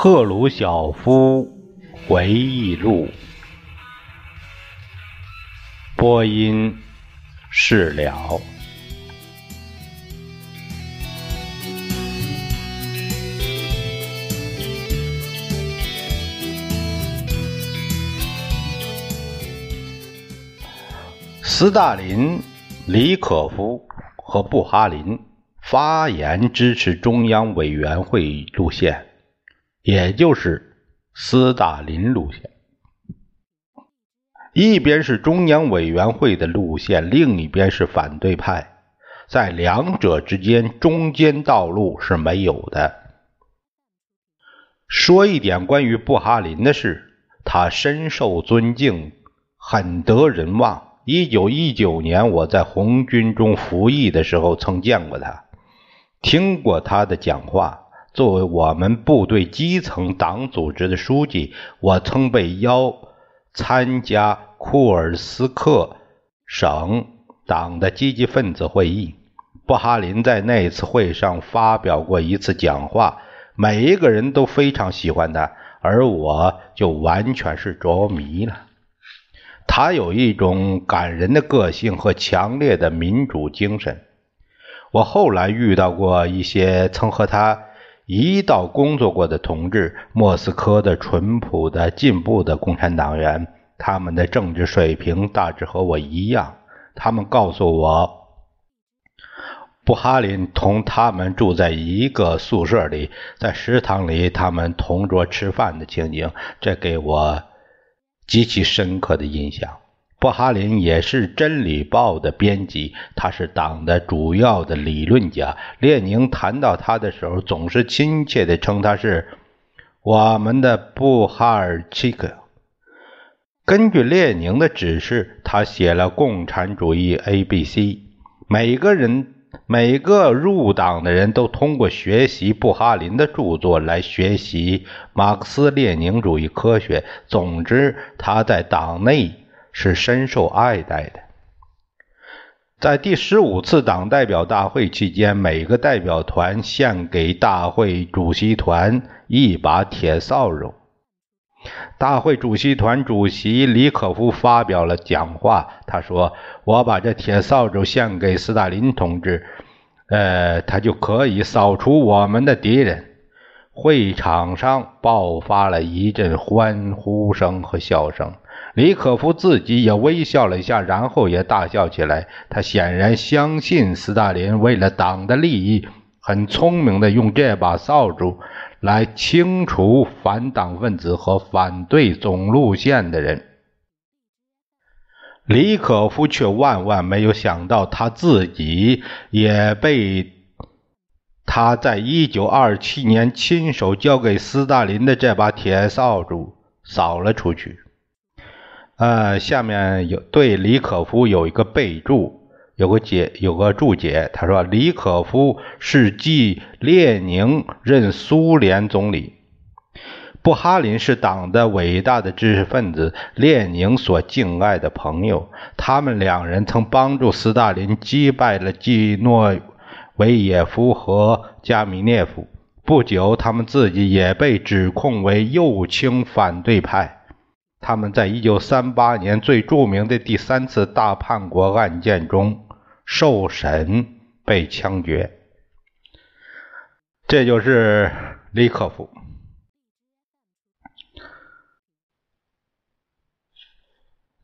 赫鲁晓夫回忆录，播音事了。斯大林、李可夫和布哈林发言支持中央委员会路线。也就是斯大林路线，一边是中央委员会的路线，另一边是反对派，在两者之间，中间道路是没有的。说一点关于布哈林的事，他深受尊敬，很得人望。一九一九年，我在红军中服役的时候，曾见过他，听过他的讲话。作为我们部队基层党组织的书记，我曾被邀参加库尔斯克省党的积极分子会议。布哈林在那次会上发表过一次讲话，每一个人都非常喜欢他，而我就完全是着迷了。他有一种感人的个性和强烈的民主精神。我后来遇到过一些曾和他。一道工作过的同志，莫斯科的淳朴的进步的共产党员，他们的政治水平大致和我一样。他们告诉我，布哈林同他们住在一个宿舍里，在食堂里他们同桌吃饭的情景，这给我极其深刻的印象。布哈林也是《真理报》的编辑，他是党的主要的理论家。列宁谈到他的时候，总是亲切地称他是我们的布哈尔契克。根据列宁的指示，他写了《共产主义 ABC》。每个人、每个入党的人都通过学习布哈林的著作来学习马克思列宁主义科学。总之，他在党内。是深受爱戴的。在第十五次党代表大会期间，每个代表团献给大会主席团一把铁扫帚。大会主席团主席李可夫发表了讲话，他说：“我把这铁扫帚献给斯大林同志，呃，他就可以扫除我们的敌人。”会场上爆发了一阵欢呼声和笑声。李可夫自己也微笑了一下，然后也大笑起来。他显然相信斯大林为了党的利益，很聪明的用这把扫帚来清除反党分子和反对总路线的人。李可夫却万万没有想到，他自己也被他在一九二七年亲手交给斯大林的这把铁扫帚扫了出去。呃，下面有对李可夫有一个备注，有个解，有个注解。他说，李可夫是继列宁任苏联总理，布哈林是党的伟大的知识分子，列宁所敬爱的朋友。他们两人曾帮助斯大林击败了季诺维耶夫和加米涅夫。不久，他们自己也被指控为右倾反对派。他们在一九三八年最著名的第三次大叛国案件中受审被枪决。这就是李可夫。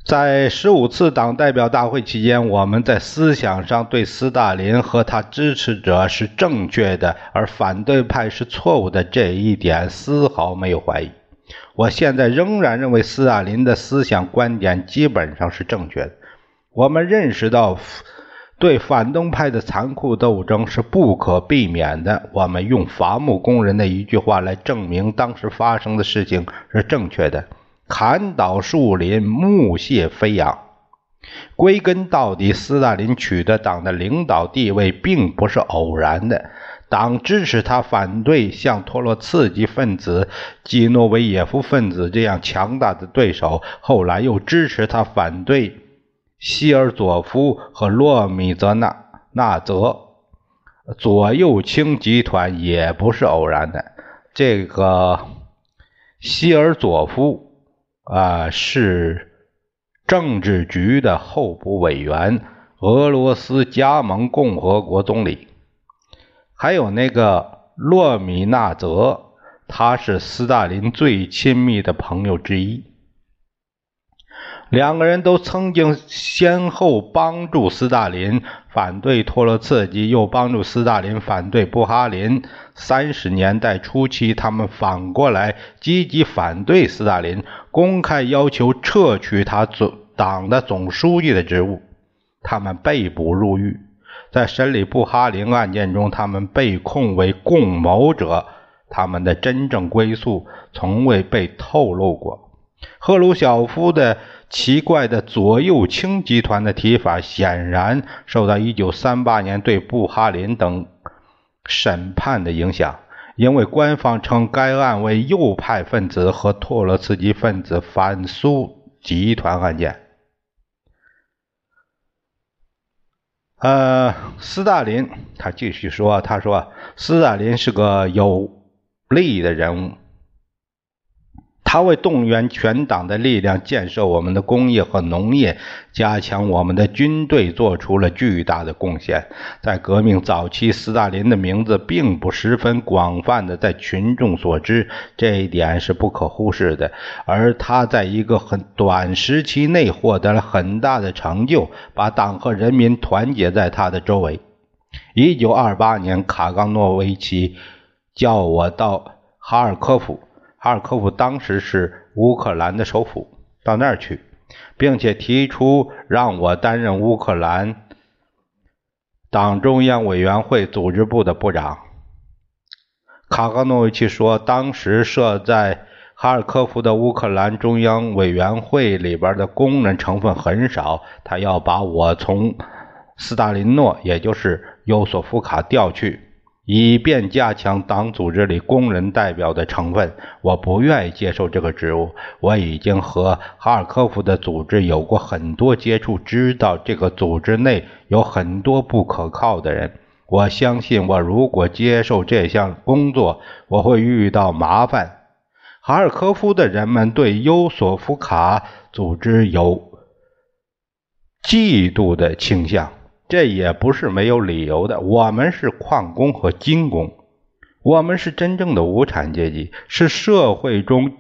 在十五次党代表大会期间，我们在思想上对斯大林和他支持者是正确的，而反对派是错误的这一点丝毫没有怀疑。我现在仍然认为斯大林的思想观点基本上是正确的。我们认识到对反动派的残酷斗争是不可避免的。我们用伐木工人的一句话来证明当时发生的事情是正确的：砍倒树林，木屑飞扬。归根到底，斯大林取得党的领导地位并不是偶然的。党支持他反对像托洛茨基分子、基诺维耶夫分子这样强大的对手，后来又支持他反对希尔佐夫和洛米泽纳纳泽左右倾集团，也不是偶然的。这个希尔佐夫啊，是政治局的候补委员，俄罗斯加盟共和国总理。还有那个洛米纳泽，他是斯大林最亲密的朋友之一。两个人都曾经先后帮助斯大林反对托洛茨基，又帮助斯大林反对布哈林。三十年代初期，他们反过来积极反对斯大林，公开要求撤去他总党的总书记的职务。他们被捕入狱。在审理布哈林案件中，他们被控为共谋者，他们的真正归宿从未被透露过。赫鲁晓夫的奇怪的左右倾集团的提法，显然受到1938年对布哈林等审判的影响，因为官方称该案为右派分子和托洛茨基分子反苏集团案件。呃，斯大林他继续说：“他说，斯大林是个有力的人物。”他为动员全党的力量建设我们的工业和农业，加强我们的军队，做出了巨大的贡献。在革命早期，斯大林的名字并不十分广泛的在群众所知，这一点是不可忽视的。而他在一个很短时期内获得了很大的成就，把党和人民团结在他的周围。一九二八年，卡冈诺维奇叫我到哈尔科夫。哈尔科夫当时是乌克兰的首府，到那儿去，并且提出让我担任乌克兰党中央委员会组织部的部长。卡冈诺维奇说，当时设在哈尔科夫的乌克兰中央委员会里边的工人成分很少，他要把我从斯大林诺，也就是尤索夫卡调去。以便加强党组织里工人代表的成分，我不愿意接受这个职务。我已经和哈尔科夫的组织有过很多接触，知道这个组织内有很多不可靠的人。我相信，我如果接受这项工作，我会遇到麻烦。哈尔科夫的人们对尤索夫卡组织有嫉妒的倾向。这也不是没有理由的。我们是矿工和精工，我们是真正的无产阶级，是社会中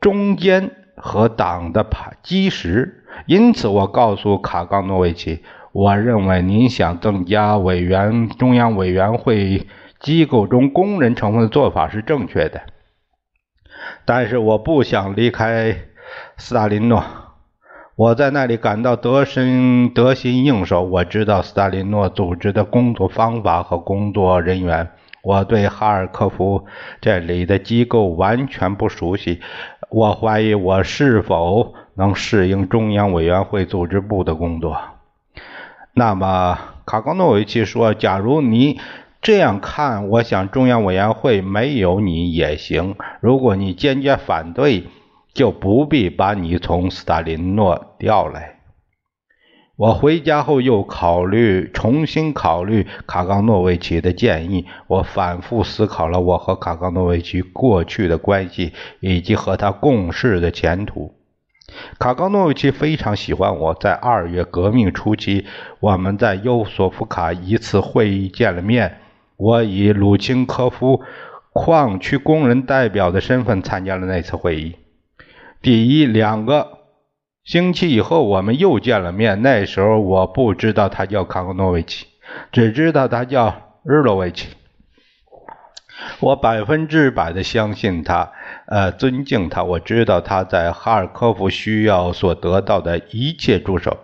中间和党的基石。因此，我告诉卡冈诺维奇，我认为您想增加委员中央委员会机构中工人成分的做法是正确的，但是我不想离开斯大林诺。我在那里感到得心得心应手。我知道斯大林诺组织的工作方法和工作人员。我对哈尔科夫这里的机构完全不熟悉。我怀疑我是否能适应中央委员会组织部的工作。那么，卡冈诺维奇说：“假如你这样看，我想中央委员会没有你也行。如果你坚决反对。”就不必把你从斯大林诺调来。我回家后又考虑，重新考虑卡冈诺维奇的建议。我反复思考了我和卡冈诺维奇过去的关系，以及和他共事的前途。卡冈诺维奇非常喜欢我。在二月革命初期，我们在尤索夫卡一次会议见了面。我以鲁钦科夫矿区工人代表的身份参加了那次会议。第一两个星期以后，我们又见了面。那时候我不知道他叫卡格诺维奇，只知道他叫日洛维奇。我百分之百的相信他，呃，尊敬他。我知道他在哈尔科夫需要所得到的一切助手。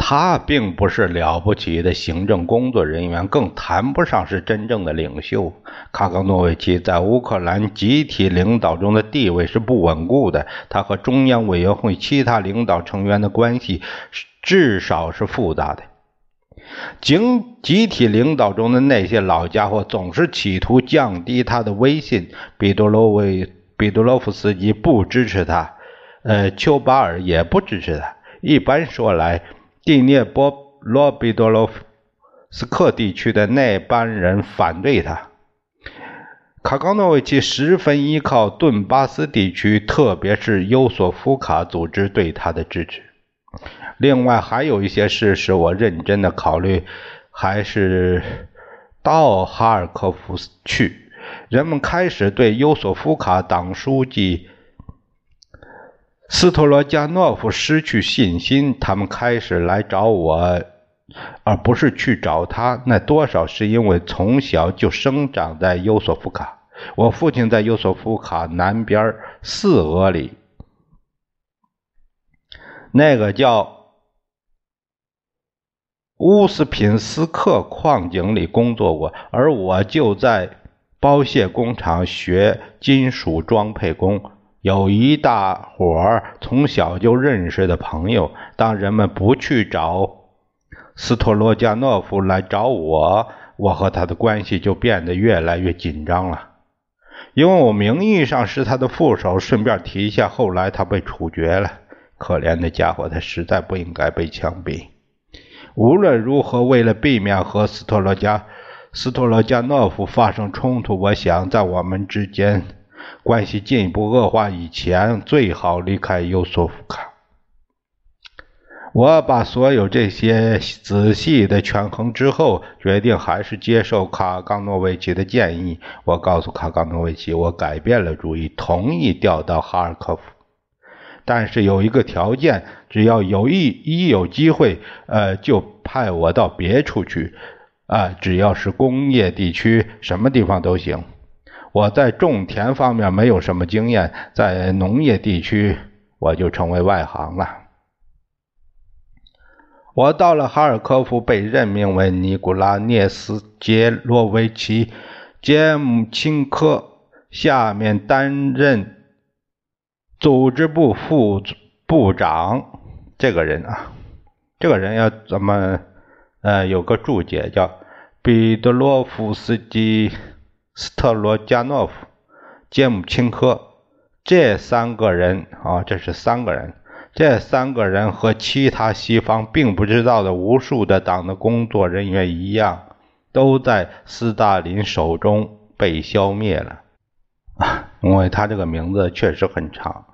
他并不是了不起的行政工作人员，更谈不上是真正的领袖。卡冈诺维奇在乌克兰集体领导中的地位是不稳固的，他和中央委员会其他领导成员的关系至少是复杂的。经集体领导中的那些老家伙总是企图降低他的威信。彼得罗维彼得罗夫斯基不支持他，呃，丘巴尔也不支持他。一般说来。第聂波罗比多罗夫斯克地区的那班人反对他。卡冈诺维奇十分依靠顿巴斯地区，特别是尤索夫卡组织对他的支持。另外，还有一些事使我认真的考虑，还是到哈尔科夫去。人们开始对尤索夫卡党书记。斯托罗加诺夫失去信心，他们开始来找我，而不是去找他。那多少是因为从小就生长在尤索夫卡。我父亲在尤索夫卡南边四俄里，那个叫乌斯品斯克矿井里工作过，而我就在包械工厂学金属装配工。有一大伙儿从小就认识的朋友。当人们不去找斯托罗加诺夫来找我，我和他的关系就变得越来越紧张了。因为我名义上是他的副手，顺便提一下，后来他被处决了。可怜的家伙，他实在不应该被枪毙。无论如何，为了避免和斯托罗加斯托罗加诺夫发生冲突，我想在我们之间。关系进一步恶化以前，最好离开尤索夫卡。我把所有这些仔细的权衡之后，决定还是接受卡冈诺维奇的建议。我告诉卡冈诺维奇，我改变了主意，同意调到哈尔科夫，但是有一个条件：只要有一一有机会，呃，就派我到别处去，啊，只要是工业地区，什么地方都行。我在种田方面没有什么经验，在农业地区我就成为外行了。我到了哈尔科夫，被任命为尼古拉涅斯杰洛维奇杰姆钦科下面担任组织部副部长。这个人啊，这个人要怎么？呃，有个注解叫彼得罗夫斯基。斯特罗加诺夫、杰姆钦科这三个人啊，这是三个人。这三个人和其他西方并不知道的无数的党的工作人员一样，都在斯大林手中被消灭了。啊，因为他这个名字确实很长。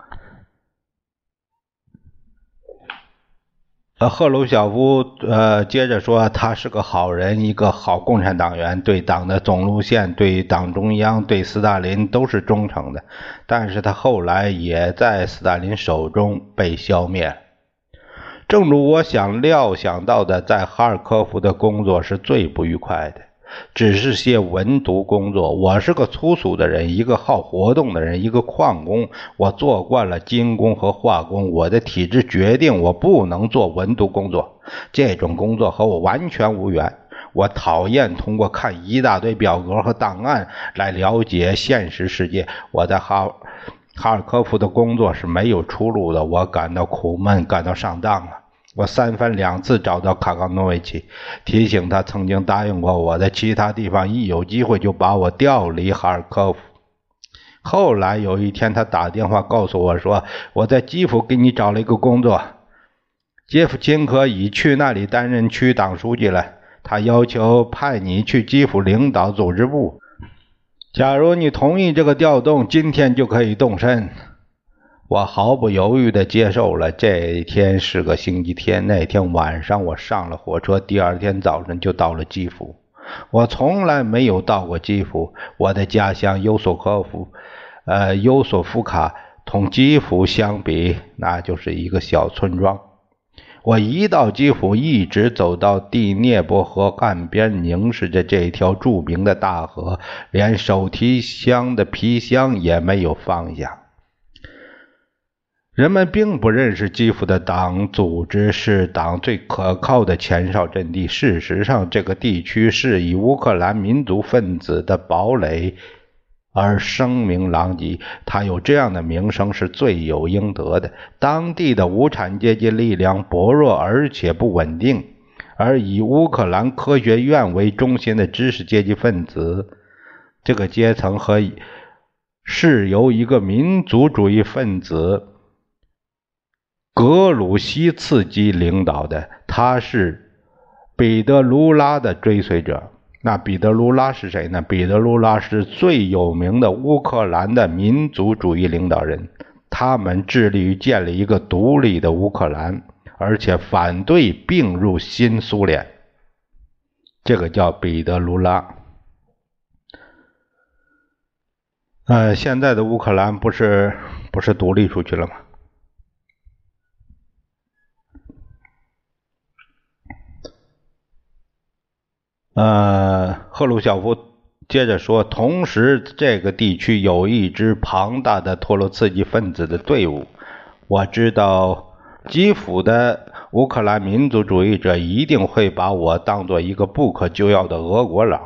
赫鲁晓夫呃接着说，他是个好人，一个好共产党员，对党的总路线、对党中央、对斯大林都是忠诚的。但是他后来也在斯大林手中被消灭。正如我想料想到的，在哈尔科夫的工作是最不愉快的。只是些文牍工作。我是个粗俗的人，一个好活动的人，一个矿工。我做惯了金工和化工，我的体质决定我不能做文牍工作。这种工作和我完全无缘。我讨厌通过看一大堆表格和档案来了解现实世界。我在哈哈尔科夫的工作是没有出路的。我感到苦闷，感到上当了。我三番两次找到卡冈诺维奇，提醒他曾经答应过我，在其他地方一有机会就把我调离哈尔科夫。后来有一天，他打电话告诉我说：“我在基辅给你找了一个工作，杰夫金科已去那里担任区党书记了。他要求派你去基辅领导组织部。假如你同意这个调动，今天就可以动身。”我毫不犹豫地接受了。这天是个星期天。那天晚上我上了火车，第二天早晨就到了基辅。我从来没有到过基辅。我的家乡尤索科夫，呃，尤索夫卡同基辅相比，那就是一个小村庄。我一到基辅，一直走到第聂伯河岸边，凝视着这条著名的大河，连手提箱的皮箱也没有放下。人们并不认识基辅的党组织是党最可靠的前哨阵地。事实上，这个地区是以乌克兰民族分子的堡垒而声名狼藉。他有这样的名声是罪有应得的。当地的无产阶级力量薄弱而且不稳定，而以乌克兰科学院为中心的知识阶级分子这个阶层和是由一个民族主义分子。格鲁希茨基领导的，他是彼得卢拉的追随者。那彼得卢拉是谁呢？彼得卢拉是最有名的乌克兰的民族主义领导人。他们致力于建立一个独立的乌克兰，而且反对并入新苏联。这个叫彼得卢拉。呃，现在的乌克兰不是不是独立出去了吗？呃，赫鲁晓夫接着说，同时这个地区有一支庞大的托洛茨基分子的队伍。我知道基辅的乌克兰民族主义者一定会把我当做一个不可救药的俄国佬。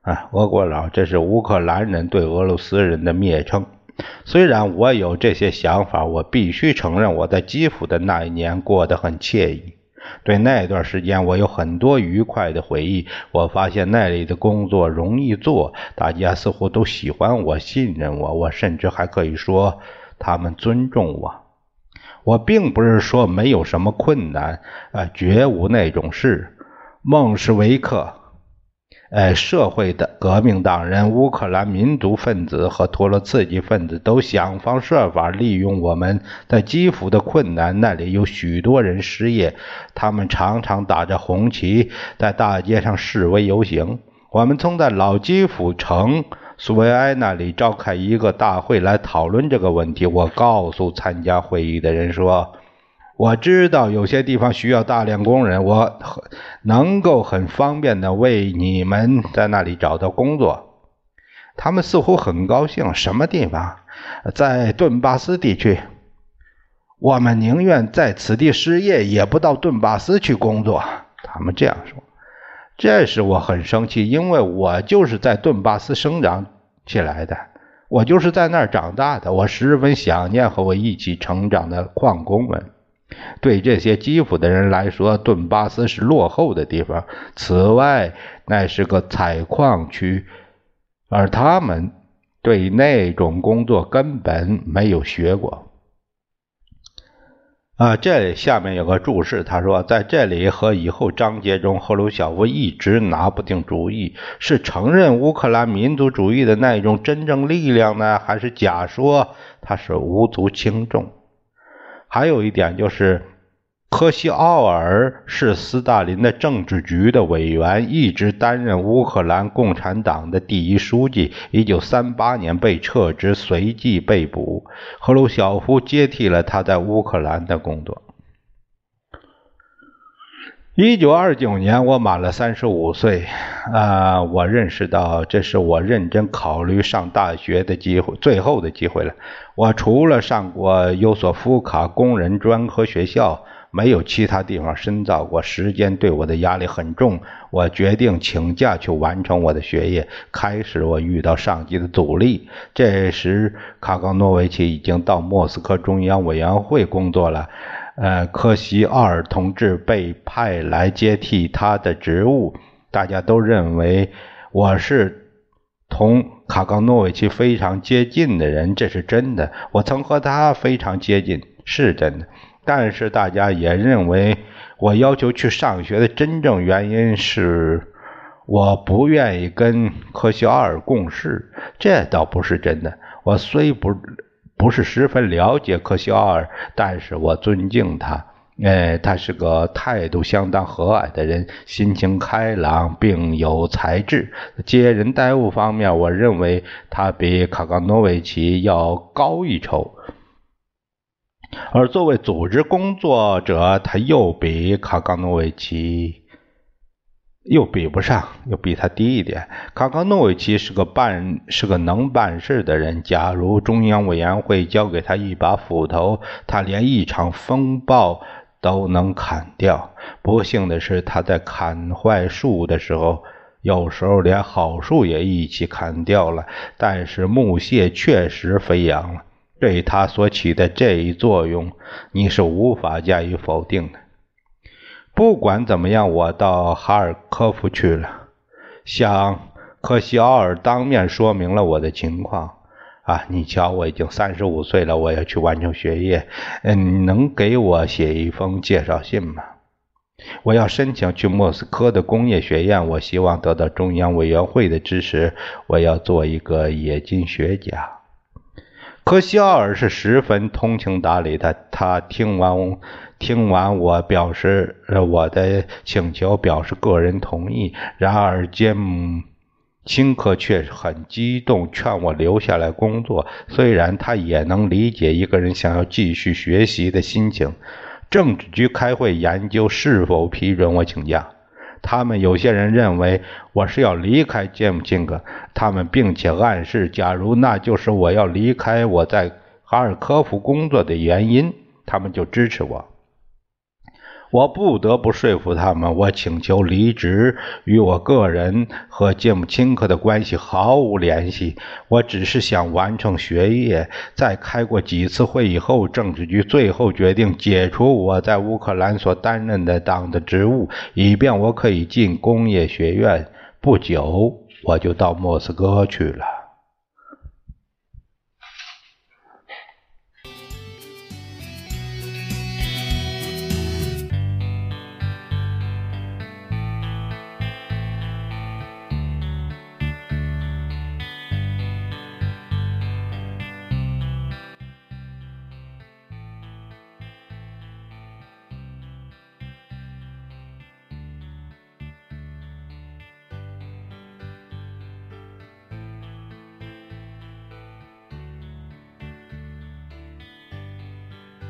啊，俄国佬，这是乌克兰人对俄罗斯人的蔑称。虽然我有这些想法，我必须承认我在基辅的那一年过得很惬意。对那段时间，我有很多愉快的回忆。我发现那里的工作容易做，大家似乎都喜欢我、信任我，我甚至还可以说他们尊重我。我并不是说没有什么困难，呃，绝无那种事。孟什维克。呃，社会的革命党人、乌克兰民族分子和托洛茨基分子都想方设法利用我们在基辅的困难。那里有许多人失业，他们常常打着红旗在大街上示威游行。我们曾在老基辅城苏维埃那里召开一个大会来讨论这个问题。我告诉参加会议的人说。我知道有些地方需要大量工人，我能够很方便的为你们在那里找到工作。他们似乎很高兴。什么地方？在顿巴斯地区。我们宁愿在此地失业，也不到顿巴斯去工作。他们这样说。这使我很生气，因为我就是在顿巴斯生长起来的，我就是在那儿长大的。我十分想念和我一起成长的矿工们。对这些基辅的人来说，顿巴斯是落后的地方。此外，那是个采矿区，而他们对那种工作根本没有学过。啊，这里下面有个注释，他说，在这里和以后章节中，赫鲁晓夫一直拿不定主意：是承认乌克兰民族主义的那种真正力量呢，还是假说他是无足轻重？还有一点就是，科西奥尔是斯大林的政治局的委员，一直担任乌克兰共产党的第一书记。一九三八年被撤职，随即被捕。赫鲁晓夫接替了他在乌克兰的工作。一九二九年，我满了三十五岁，啊，我认识到这是我认真考虑上大学的机会，最后的机会了。我除了上过尤索夫卡工人专科学校，没有其他地方深造过。时间对我的压力很重，我决定请假去完成我的学业。开始，我遇到上级的阻力。这时，卡冈诺维奇已经到莫斯科中央委员会工作了。呃，科西奥尔同志被派来接替他的职务。大家都认为我是同卡冈诺维奇非常接近的人，这是真的。我曾和他非常接近，是真的。但是大家也认为我要求去上学的真正原因是我不愿意跟科西奥尔共事，这倒不是真的。我虽不。不是十分了解科西奥尔，但是我尊敬他。哎，他是个态度相当和蔼的人，心情开朗，并有才智。接人待物方面，我认为他比卡冈诺维奇要高一筹。而作为组织工作者，他又比卡冈诺维奇又比不上，又比他低一点。卡冈诺维奇是个办是个能办事的人。假如中央委员会交给他一把斧头，他连一场风暴都能砍掉。不幸的是，他在砍坏树的时候，有时候连好树也一起砍掉了。但是木屑确实飞扬了，对他所起的这一作用，你是无法加以否定的。不管怎么样，我到哈尔科夫去了，向科西奥尔当面说明了我的情况。啊，你瞧，我已经三十五岁了，我要去完成学业。嗯，能给我写一封介绍信吗？我要申请去莫斯科的工业学院，我希望得到中央委员会的支持。我要做一个冶金学家。科西奥尔是十分通情达理的，他听完。听完我表示我的请求，表示个人同意。然而杰姆辛克却很激动，劝我留下来工作。虽然他也能理解一个人想要继续学习的心情。政治局开会研究是否批准我请假。他们有些人认为我是要离开杰姆辛克，他们并且暗示，假如那就是我要离开我在哈尔科夫工作的原因，他们就支持我。我不得不说服他们，我请求离职与我个人和杰姆钦克的关系毫无联系。我只是想完成学业。在开过几次会以后，政治局最后决定解除我在乌克兰所担任的党的职务，以便我可以进工业学院。不久，我就到莫斯科去了。